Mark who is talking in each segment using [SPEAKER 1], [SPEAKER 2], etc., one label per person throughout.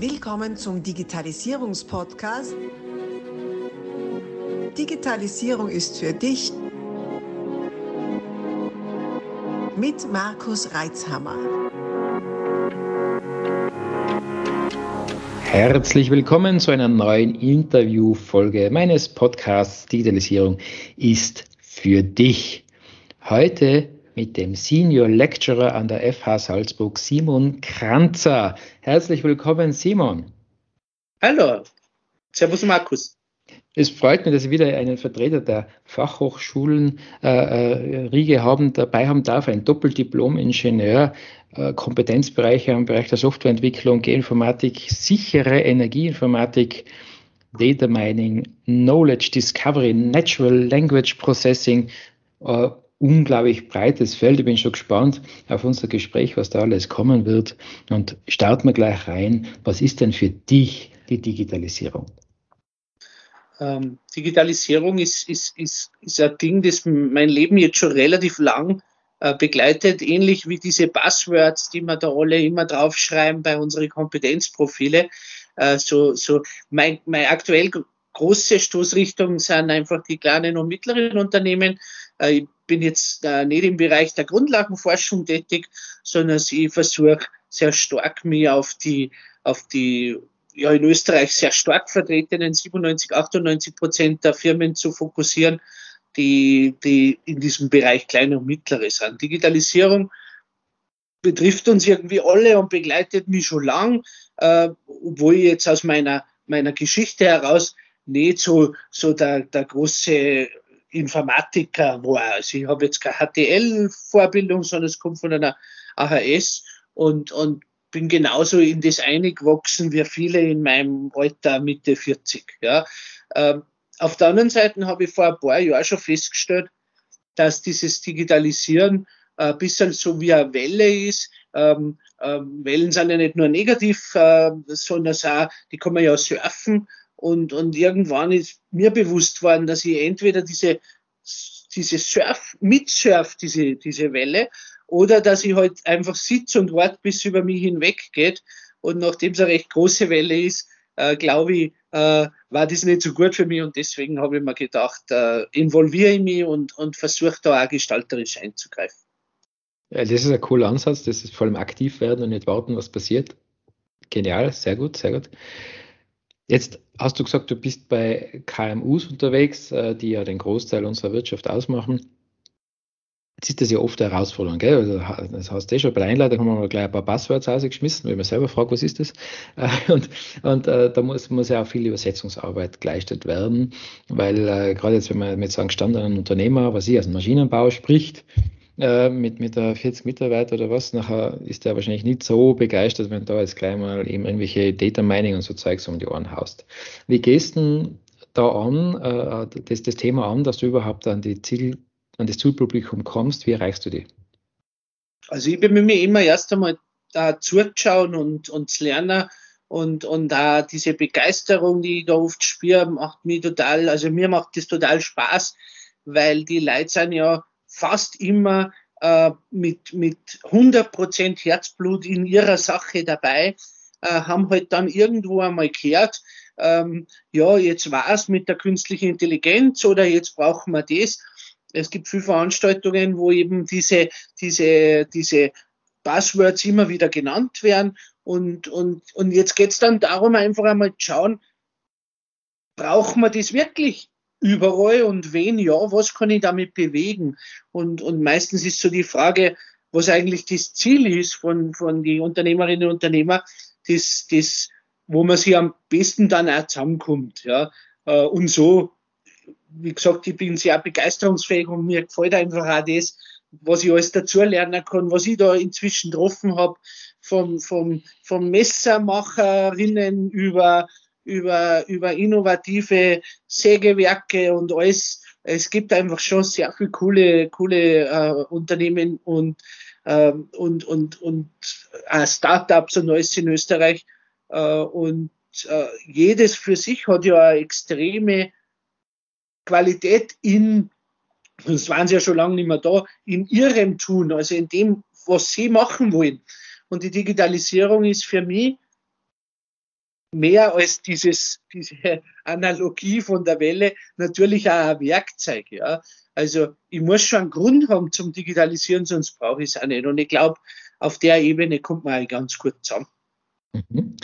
[SPEAKER 1] Willkommen zum Digitalisierungspodcast. Digitalisierung ist für dich mit Markus Reitzhammer.
[SPEAKER 2] Herzlich willkommen zu einer neuen Interviewfolge meines Podcasts Digitalisierung ist für dich. Heute mit dem Senior Lecturer an der FH Salzburg, Simon Kranzer. Herzlich willkommen, Simon.
[SPEAKER 3] Hallo, Servus Markus.
[SPEAKER 2] Es freut mich, dass Sie wieder einen Vertreter der Fachhochschulen äh, äh, Riege haben, dabei haben darf, ein Doppeldiplom-Ingenieur, äh, Kompetenzbereiche im Bereich der Softwareentwicklung, Geoinformatik, sichere Energieinformatik, Data Mining, Knowledge Discovery, Natural Language Processing, äh, unglaublich breites Feld. Ich bin schon gespannt auf unser Gespräch, was da alles kommen wird. Und starten wir gleich rein. Was ist denn für dich die Digitalisierung?
[SPEAKER 3] Ähm, Digitalisierung ist, ist, ist, ist ein Ding, das mein Leben jetzt schon relativ lang äh, begleitet, ähnlich wie diese Buzzwords, die wir da alle immer draufschreiben bei unseren Kompetenzprofile. Äh, so, so mein, mein aktuell große Stoßrichtung sind einfach die kleinen und mittleren Unternehmen. Äh, ich bin jetzt äh, nicht im Bereich der Grundlagenforschung tätig, sondern ich versuche sehr stark mich auf die, auf die ja in Österreich sehr stark vertretenen 97, 98 Prozent der Firmen zu fokussieren, die, die in diesem Bereich kleine und mittlere sind. Digitalisierung betrifft uns irgendwie alle und begleitet mich schon lang, äh, obwohl ich jetzt aus meiner, meiner Geschichte heraus nicht so, so der, der große Informatiker war. Also ich habe jetzt keine HTL-Vorbildung, sondern es kommt von einer AHS und, und bin genauso in das eingewachsen wie viele in meinem Alter Mitte 40. Ja. Ähm, auf der anderen Seite habe ich vor ein paar Jahren schon festgestellt, dass dieses Digitalisieren äh, ein bisschen so wie eine Welle ist. Ähm, ähm, Wellen sind ja nicht nur negativ, äh, sondern auch, die kann man ja surfen. Und, und irgendwann ist mir bewusst worden, dass ich entweder diese, diese Surf, mitsurf, diese, diese Welle, oder dass ich halt einfach sitze und warte, bis es über mich hinweggeht. Und nachdem es eine recht große Welle ist, äh, glaube ich, äh, war das nicht so gut für mich und deswegen habe ich mir gedacht, äh, involviere ich mich und, und versuche da auch gestalterisch einzugreifen.
[SPEAKER 2] Ja, das ist ein cooler Ansatz, das ist vor allem aktiv werden und nicht warten, was passiert. Genial, sehr gut, sehr gut. Jetzt hast du gesagt, du bist bei KMUs unterwegs, äh, die ja den Großteil unserer Wirtschaft ausmachen. Jetzt ist das ja oft eine Herausforderung, gell? Also, das hast du eh schon bei der Einleitung haben wir gleich ein paar Passwords rausgeschmissen, weil man selber fragt, was ist das? Äh, und, und äh, da muss, muss ja auch viel Übersetzungsarbeit geleistet werden, weil äh, gerade jetzt, wenn man mit so einem gestandenen Unternehmer, was ich aus dem Maschinenbau spricht, äh, mit, mit der 40 Mitarbeiter oder was, nachher ist der wahrscheinlich nicht so begeistert, wenn du da jetzt gleich mal eben irgendwelche Data Mining und so Zeugs um die Ohren haust. Wie gehst du da an, äh, das, das Thema an, dass du überhaupt an die Ziel an das Zielpublikum kommst, wie erreichst du die?
[SPEAKER 3] Also ich bin mir immer erst einmal da zurückschauen und, und zu lernen und, und da diese Begeisterung, die ich da oft spüre, macht mir total, also mir macht das total Spaß, weil die Leute sind ja fast immer äh, mit, mit 100% Herzblut in ihrer Sache dabei, äh, haben halt dann irgendwo einmal gehört, ähm, ja, jetzt war es mit der künstlichen Intelligenz oder jetzt brauchen wir das es gibt viele Veranstaltungen, wo eben diese, diese, diese Buzzwords immer wieder genannt werden. Und, und, und jetzt geht es dann darum, einfach einmal zu schauen, brauchen wir das wirklich überall und wen ja, was kann ich damit bewegen? Und, und meistens ist so die Frage, was eigentlich das Ziel ist von, von den Unternehmerinnen und Unternehmern, das, das, wo man sich am besten dann auch zusammenkommt. Ja. Äh, und so wie gesagt, ich bin sehr begeisterungsfähig und mir gefällt einfach auch das, was ich alles dazu lernen kann, was ich da inzwischen getroffen habe, vom, vom, vom Messermacherinnen über, über, über innovative Sägewerke und alles. Es gibt einfach schon sehr viele coole, coole äh, Unternehmen und, äh, und, und, und äh, Startups und alles in Österreich. Äh, und äh, jedes für sich hat ja eine extreme Qualität in, das waren sie ja schon lange nicht mehr da, in ihrem Tun, also in dem, was sie machen wollen. Und die Digitalisierung ist für mich mehr als dieses, diese Analogie von der Welle natürlich auch ein Werkzeug. Ja. Also ich muss schon einen Grund haben zum Digitalisieren, sonst brauche ich es auch nicht. Und ich glaube, auf der Ebene kommt man eigentlich ganz gut zusammen.
[SPEAKER 2] Mhm.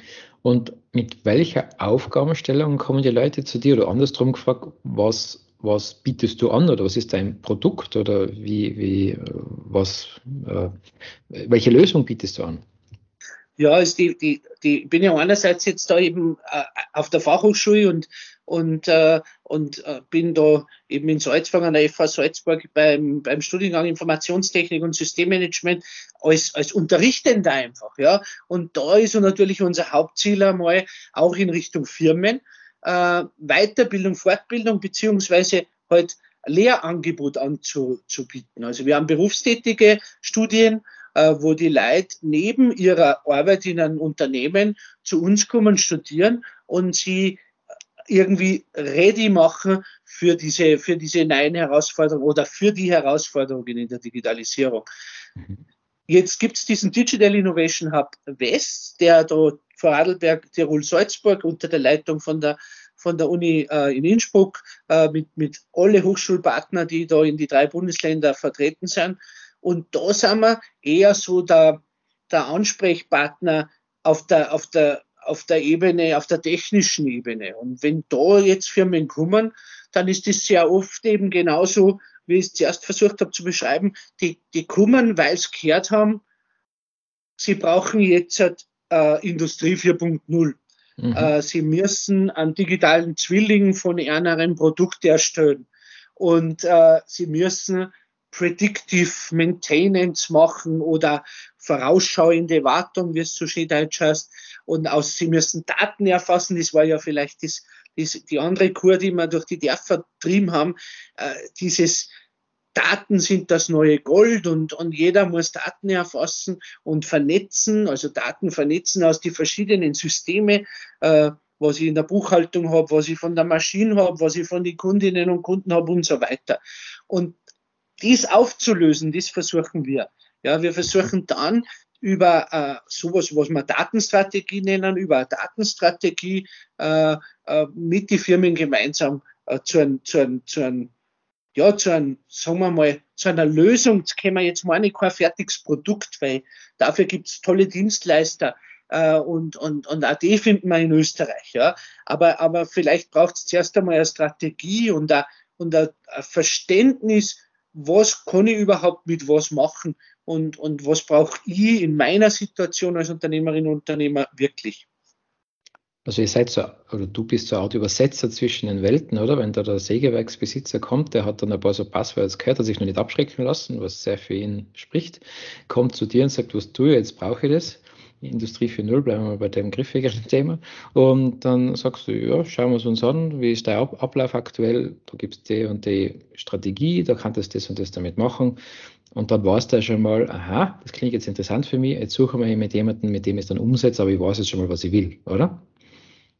[SPEAKER 2] Und mit welcher Aufgabenstellung kommen die Leute zu dir oder andersrum gefragt, was, was bietest du an oder was ist dein Produkt oder wie, wie, was, äh, welche Lösung bietest du an?
[SPEAKER 3] Ja, also die, die, die, bin ja einerseits jetzt da eben äh, auf der Fachhochschule und, und, äh, und äh, bin da eben in Salzburg an der FH Salzburg beim, beim Studiengang Informationstechnik und Systemmanagement als, als Unterrichtender einfach, ja. Und da ist natürlich unser Hauptziel einmal auch in Richtung Firmen, äh, Weiterbildung, Fortbildung beziehungsweise halt Lehrangebot anzubieten. Also wir haben berufstätige Studien, äh, wo die Leute neben ihrer Arbeit in einem Unternehmen zu uns kommen, studieren und sie irgendwie ready machen für diese, für diese neuen Herausforderungen oder für die Herausforderungen in der Digitalisierung. Mhm. Jetzt gibt es diesen Digital Innovation Hub West, der da vor Adelberg, Tirol, Salzburg unter der Leitung von der von der Uni äh, in Innsbruck äh, mit, mit alle Hochschulpartner, die da in die drei Bundesländer vertreten sind, und da sind wir eher so der, der Ansprechpartner auf der, auf der, auf der Ebene, auf der technischen Ebene. Und wenn da jetzt Firmen kommen, dann ist das sehr oft eben genauso, wie ich es zuerst versucht habe zu beschreiben. Die, die kommen, weil sie gehört haben, sie brauchen jetzt äh, Industrie 4.0. Mhm. Äh, sie müssen einen digitalen Zwilling von einem Produkt erstellen. Und äh, sie müssen Predictive Maintenance machen oder vorausschauende Wartung, wie es so schön Deutsch heißt. Und aus, sie müssen Daten erfassen. Das war ja vielleicht das, das, die andere Kur, die wir durch die Dörfer getrieben haben. Äh, dieses Daten sind das neue Gold und, und jeder muss Daten erfassen und vernetzen, also Daten vernetzen aus die verschiedenen Systeme, äh, was ich in der Buchhaltung habe, was ich von der Maschine habe, was ich von den Kundinnen und Kunden habe und so weiter. Und dies aufzulösen, das versuchen wir. Ja, wir versuchen dann über äh, sowas, was wir Datenstrategie nennen, über eine Datenstrategie äh, äh, mit den Firmen gemeinsam äh, zu einem, zu einem, zu einem, ja, zu einem, sagen wir mal, zu einer Lösung, können wir jetzt mal nicht kein fertiges Produkt, weil dafür gibt es tolle Dienstleister, äh, und, und, und auch die finden wir in Österreich. Ja. Aber, aber vielleicht braucht es zuerst einmal eine Strategie und ein, und ein, ein Verständnis was kann ich überhaupt mit was machen und, und was brauche ich in meiner Situation als Unternehmerin und Unternehmer wirklich.
[SPEAKER 2] Also ihr seid so, oder du bist so eine Art Übersetzer zwischen den Welten, oder? Wenn da der Sägewerksbesitzer kommt, der hat dann ein paar so Passwörter gehört, hat sich noch nicht abschrecken lassen, was sehr für ihn spricht, kommt zu dir und sagt, was tue ich, jetzt brauche ich das. Industrie 4.0, bleiben wir bei dem griffigeren Thema. Und dann sagst du, ja, schauen wir es uns an, wie ist der Ablauf aktuell, da gibt es die und die Strategie, da kannst du das und das damit machen. Und dann es da schon mal, aha, das klingt jetzt interessant für mich, jetzt suchen wir mit jemandem, mit dem ich es dann umsetze, aber ich weiß jetzt schon mal, was ich will, oder?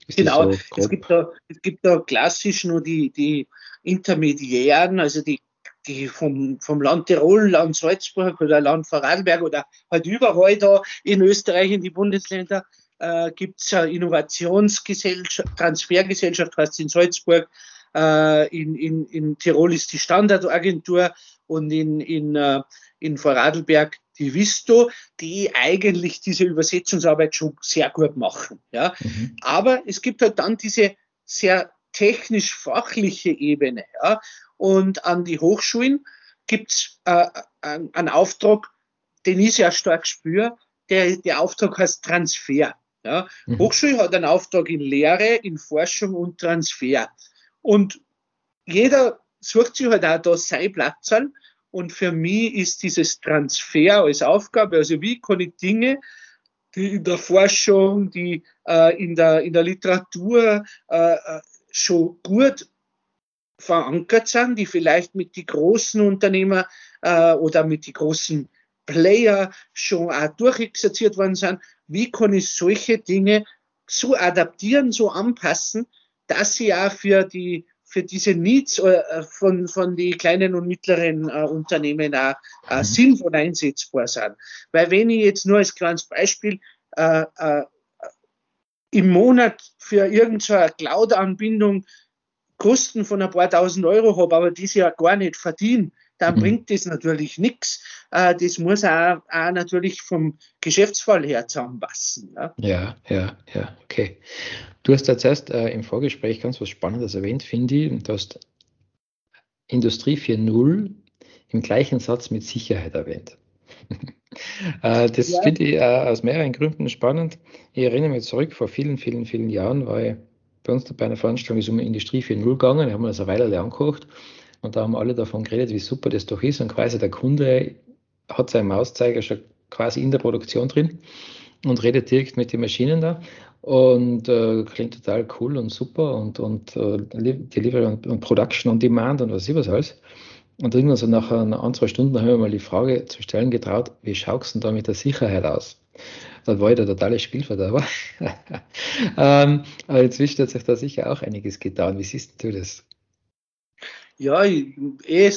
[SPEAKER 3] Ist genau, so es, gibt da, es gibt da klassisch nur die, die Intermediären, also die die vom, vom Land Tirol, Land Salzburg oder Land Vorarlberg oder halt überall da in Österreich in die Bundesländer äh, gibt es eine Innovationsgesellschaft, Transfergesellschaft heißt in Salzburg, äh, in, in, in Tirol ist die Standardagentur und in, in, äh, in Vorarlberg die Visto, die eigentlich diese Übersetzungsarbeit schon sehr gut machen. Ja. Mhm. Aber es gibt halt dann diese sehr technisch-fachliche Ebene. Ja und an die Hochschulen gibt's äh, einen Auftrag, den ich sehr stark spüre. Der, der Auftrag heißt Transfer. Ja. Mhm. Hochschule hat einen Auftrag in Lehre, in Forschung und Transfer. Und jeder sucht sich halt auch da sein Platz an. Und für mich ist dieses Transfer als Aufgabe, also wie kann ich Dinge, die in der Forschung, die äh, in, der, in der Literatur äh, äh schon gut verankert sind, die vielleicht mit die großen Unternehmer äh, oder mit die großen Player schon auch durchexerziert worden sind. Wie kann ich solche Dinge so adaptieren, so anpassen, dass sie auch für die für diese Needs äh, von, von die kleinen und mittleren äh, Unternehmen auch äh, mhm. sinnvoll einsetzbar sind. Weil wenn ich jetzt nur als kleines Beispiel äh, äh, im Monat für irgendeine Cloud-Anbindung Kosten von ein paar tausend Euro habe, aber diese ja gar nicht verdiene, dann mhm. bringt das natürlich nichts. Äh, das muss auch, auch, natürlich vom Geschäftsfall her zusammenpassen.
[SPEAKER 2] Ja, ja, ja, ja okay. Du hast jetzt erst äh, im Vorgespräch ganz was Spannendes erwähnt, finde ich. Du hast Industrie 4.0 im gleichen Satz mit Sicherheit erwähnt. äh, das ja. finde ich äh, aus mehreren Gründen spannend. Ich erinnere mich zurück, vor vielen, vielen, vielen Jahren war ich bei uns bei einer Veranstaltung ist um Industrie 4.0 gegangen, haben wir das eine Weile angekocht und da haben alle davon geredet, wie super das doch ist und quasi der Kunde hat seinen Mauszeiger schon quasi in der Produktion drin und redet direkt mit den Maschinen da und äh, klingt total cool und super und, und äh, Delivery und, und, Production on Demand und was ich was alles. Und irgendwann so nach ein, zwei Stunden haben wir mal die Frage zu stellen getraut, wie schaut es denn da mit der Sicherheit aus? Dann war ich der totale Spielverderber. ähm, aber inzwischen hat sich da sicher auch einiges getan. Wie siehst du das?
[SPEAKER 3] Ja, eh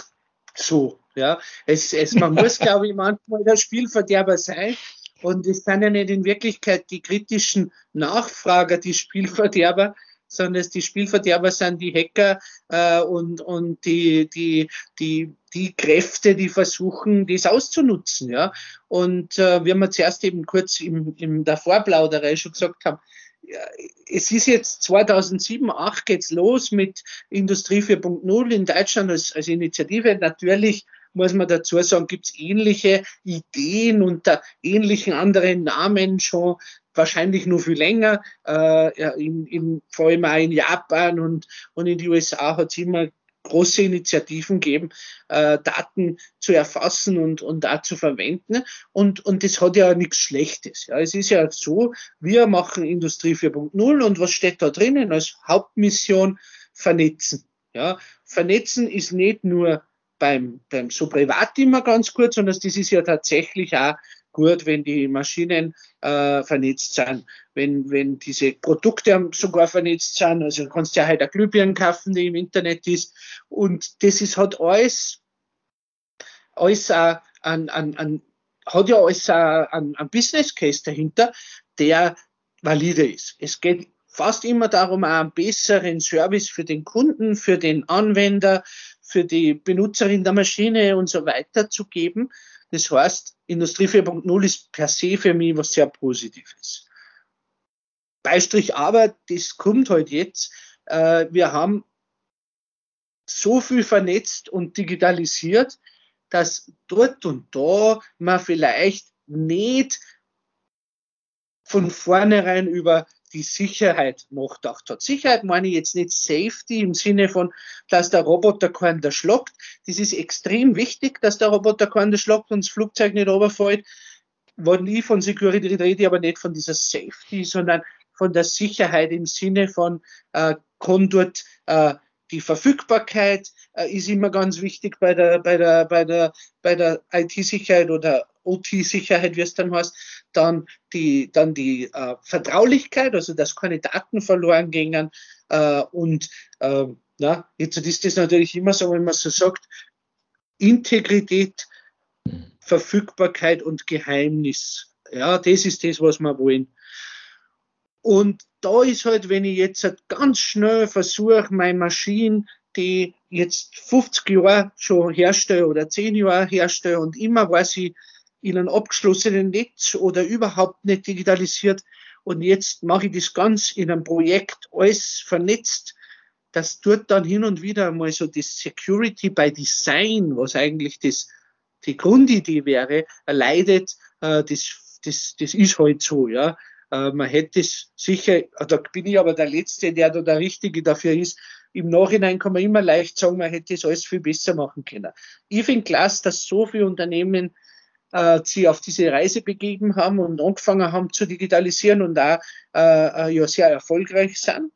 [SPEAKER 3] so. Ja, es, es, man muss, glaube ich, manchmal der Spielverderber sein. Und es sind ja nicht in Wirklichkeit die kritischen Nachfrager, die Spielverderber, sondern es die Spielverderber sind die Hacker äh, und, und die, die, die, die Kräfte, die versuchen, das auszunutzen. Ja? Und äh, wir zuerst eben kurz im, in der Vorplauderei schon gesagt haben, es ist jetzt 2007, 2008 geht's los mit Industrie 4.0 in Deutschland als, als Initiative. Natürlich muss man dazu sagen, gibt es ähnliche Ideen unter ähnlichen anderen Namen schon wahrscheinlich nur viel länger. Äh, in, in, vor allem auch in Japan und, und in den USA hat es immer große Initiativen geben, äh, Daten zu erfassen und, und da zu verwenden. Und, und das hat ja nichts Schlechtes. Ja. Es ist ja so, wir machen Industrie 4.0 und was steht da drinnen als Hauptmission? Vernetzen. Ja. Vernetzen ist nicht nur beim, beim so privat immer ganz gut, sondern das ist ja tatsächlich auch gut, wenn die Maschinen äh, vernetzt sind, wenn, wenn diese Produkte sogar vernetzt sind. Also du kannst ja halt eine Glühbirne kaufen, die im Internet ist. Und das ist hat alles, alles an, an, an, hat ja alles ein, ein Business Case dahinter, der valide ist. Es geht fast immer darum, einen besseren Service für den Kunden, für den Anwender, für die Benutzerin der Maschine und so weiter zu geben. Das heißt, Industrie 4.0 ist per se für mich was sehr Positives. Beistrich aber, das kommt halt jetzt. Äh, wir haben so viel vernetzt und digitalisiert, dass dort und da man vielleicht nicht von vornherein über die Sicherheit nachgedacht hat. Sicherheit meine ich jetzt nicht Safety im Sinne von, dass der Roboter keinen erschlagt. Das ist extrem wichtig, dass der Roboter keinen erschlagt und das Flugzeug nicht runterfällt. Wenn ich von Security rede, aber nicht von dieser Safety, sondern von der Sicherheit im Sinne von, äh, kann dort äh, die Verfügbarkeit äh, ist immer ganz wichtig bei der, bei der, bei der, bei der IT-Sicherheit oder OT-Sicherheit, wie es dann heißt. Dann die, dann die äh, Vertraulichkeit, also dass keine Daten verloren gingen. Äh, und äh, na, jetzt ist das natürlich immer so, wenn man so sagt, Integrität, Verfügbarkeit und Geheimnis. Ja, das ist das, was wir wollen. Und da ist halt, wenn ich jetzt halt ganz schnell versuche, meine Maschine, die jetzt 50 Jahre schon herstelle oder 10 Jahre herstelle und immer war sie in einem abgeschlossenen Netz oder überhaupt nicht digitalisiert und jetzt mache ich das ganz in einem Projekt alles vernetzt, das tut dann hin und wieder mal so das Security by Design, was eigentlich das, die Grundidee wäre, leidet, äh, das, das, das ist halt so, ja. Äh, man hätte es sicher, da bin ich aber der Letzte, der da der Richtige dafür ist. Im Nachhinein kann man immer leicht sagen, man hätte es alles viel besser machen können. Ich finde klasse, dass so viele Unternehmen äh, sich auf diese Reise begeben haben und angefangen haben zu digitalisieren und da äh, äh, ja sehr erfolgreich sind.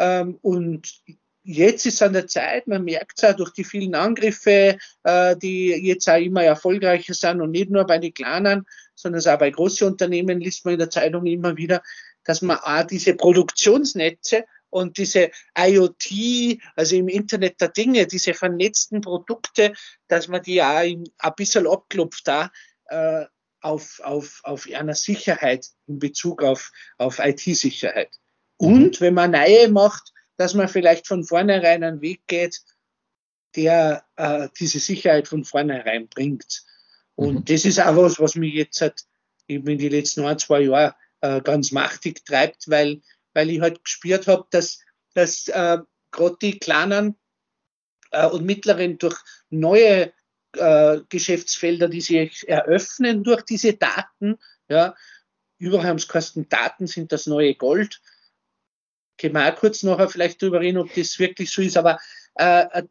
[SPEAKER 3] Ähm, und jetzt ist an der Zeit, man merkt es auch durch die vielen Angriffe, äh, die jetzt auch immer erfolgreicher sind und nicht nur bei den Kleinen, sondern auch bei großen Unternehmen liest man in der Zeitung immer wieder, dass man auch diese Produktionsnetze und diese IoT, also im Internet der Dinge, diese vernetzten Produkte, dass man die auch ein bisschen abklopft da, äh, auf, auf, auf einer Sicherheit in Bezug auf, auf IT-Sicherheit. Und wenn man neue macht, dass man vielleicht von vornherein einen Weg geht, der äh, diese Sicherheit von vornherein bringt. Und mhm. das ist auch was, was mich jetzt halt eben in den letzten ein, zwei Jahren äh, ganz machtig treibt, weil, weil ich halt gespürt habe, dass, dass äh, gerade die kleinen äh, und mittleren durch neue äh, Geschäftsfelder, die sich eröffnen durch diese Daten, ja, überall haben es kosten Daten sind das neue Gold. Können wir auch kurz nachher vielleicht darüber reden, ob das wirklich so ist, aber äh, äh,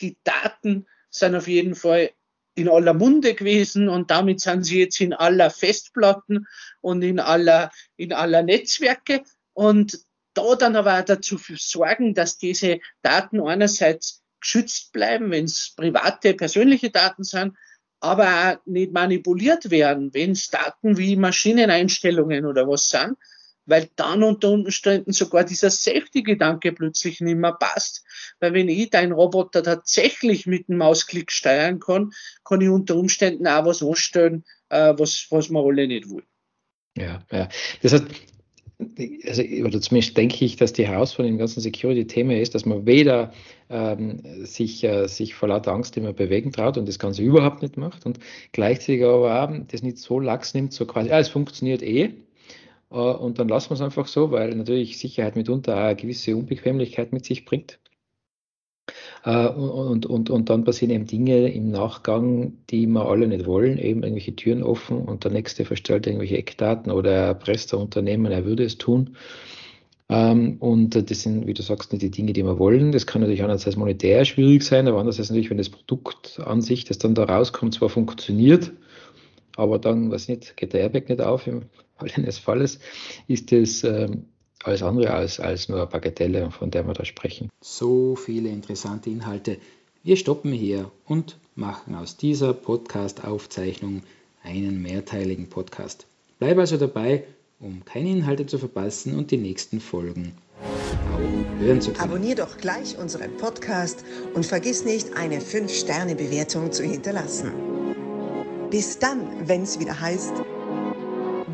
[SPEAKER 3] die Daten sind auf jeden Fall in aller Munde gewesen und damit sind sie jetzt in aller Festplatten und in aller, in aller Netzwerke und da dann aber auch dazu sorgen, dass diese Daten einerseits geschützt bleiben, wenn es private, persönliche Daten sind, aber auch nicht manipuliert werden, wenn es Daten wie Maschineneinstellungen oder was sind, weil dann unter Umständen sogar dieser Safety-Gedanke plötzlich nicht mehr passt. Weil wenn ich deinen Roboter tatsächlich mit dem Mausklick steuern kann, kann ich unter Umständen auch was anstellen, äh, was, was wir alle nicht wollen.
[SPEAKER 2] Ja, ja. Das heißt, also, oder zumindest denke ich, dass die Herausforderung im ganzen Security-Thema ist, dass man weder ähm, sich, äh, sich vor lauter Angst immer bewegen traut und das Ganze überhaupt nicht macht und gleichzeitig aber auch das nicht so lax nimmt, so quasi, ah, es funktioniert eh äh, und dann lassen wir es einfach so, weil natürlich Sicherheit mitunter auch eine gewisse Unbequemlichkeit mit sich bringt. Äh, und, und, und dann passieren eben Dinge im Nachgang, die wir alle nicht wollen, eben irgendwelche Türen offen und der Nächste verstellt irgendwelche Eckdaten oder er erpresst ein Unternehmen, er würde es tun. Ähm, und das sind, wie du sagst, nicht die Dinge, die wir wollen. Das kann natürlich einerseits monetär schwierig sein, aber andererseits natürlich, wenn das Produkt an sich, das dann da rauskommt, zwar funktioniert, aber dann, was nicht, geht der Airbag nicht auf im Fall eines Falles, ist es ähm, alles andere als, als nur Bagatelle, von der wir da sprechen.
[SPEAKER 4] So viele interessante Inhalte. Wir stoppen hier und machen aus dieser Podcast-Aufzeichnung einen mehrteiligen Podcast. Bleib also dabei, um keine Inhalte zu verpassen und die nächsten Folgen auch hören zu können.
[SPEAKER 1] Abonnier doch gleich unseren Podcast und vergiss nicht, eine 5-Sterne-Bewertung zu hinterlassen. Bis dann, wenn es wieder heißt,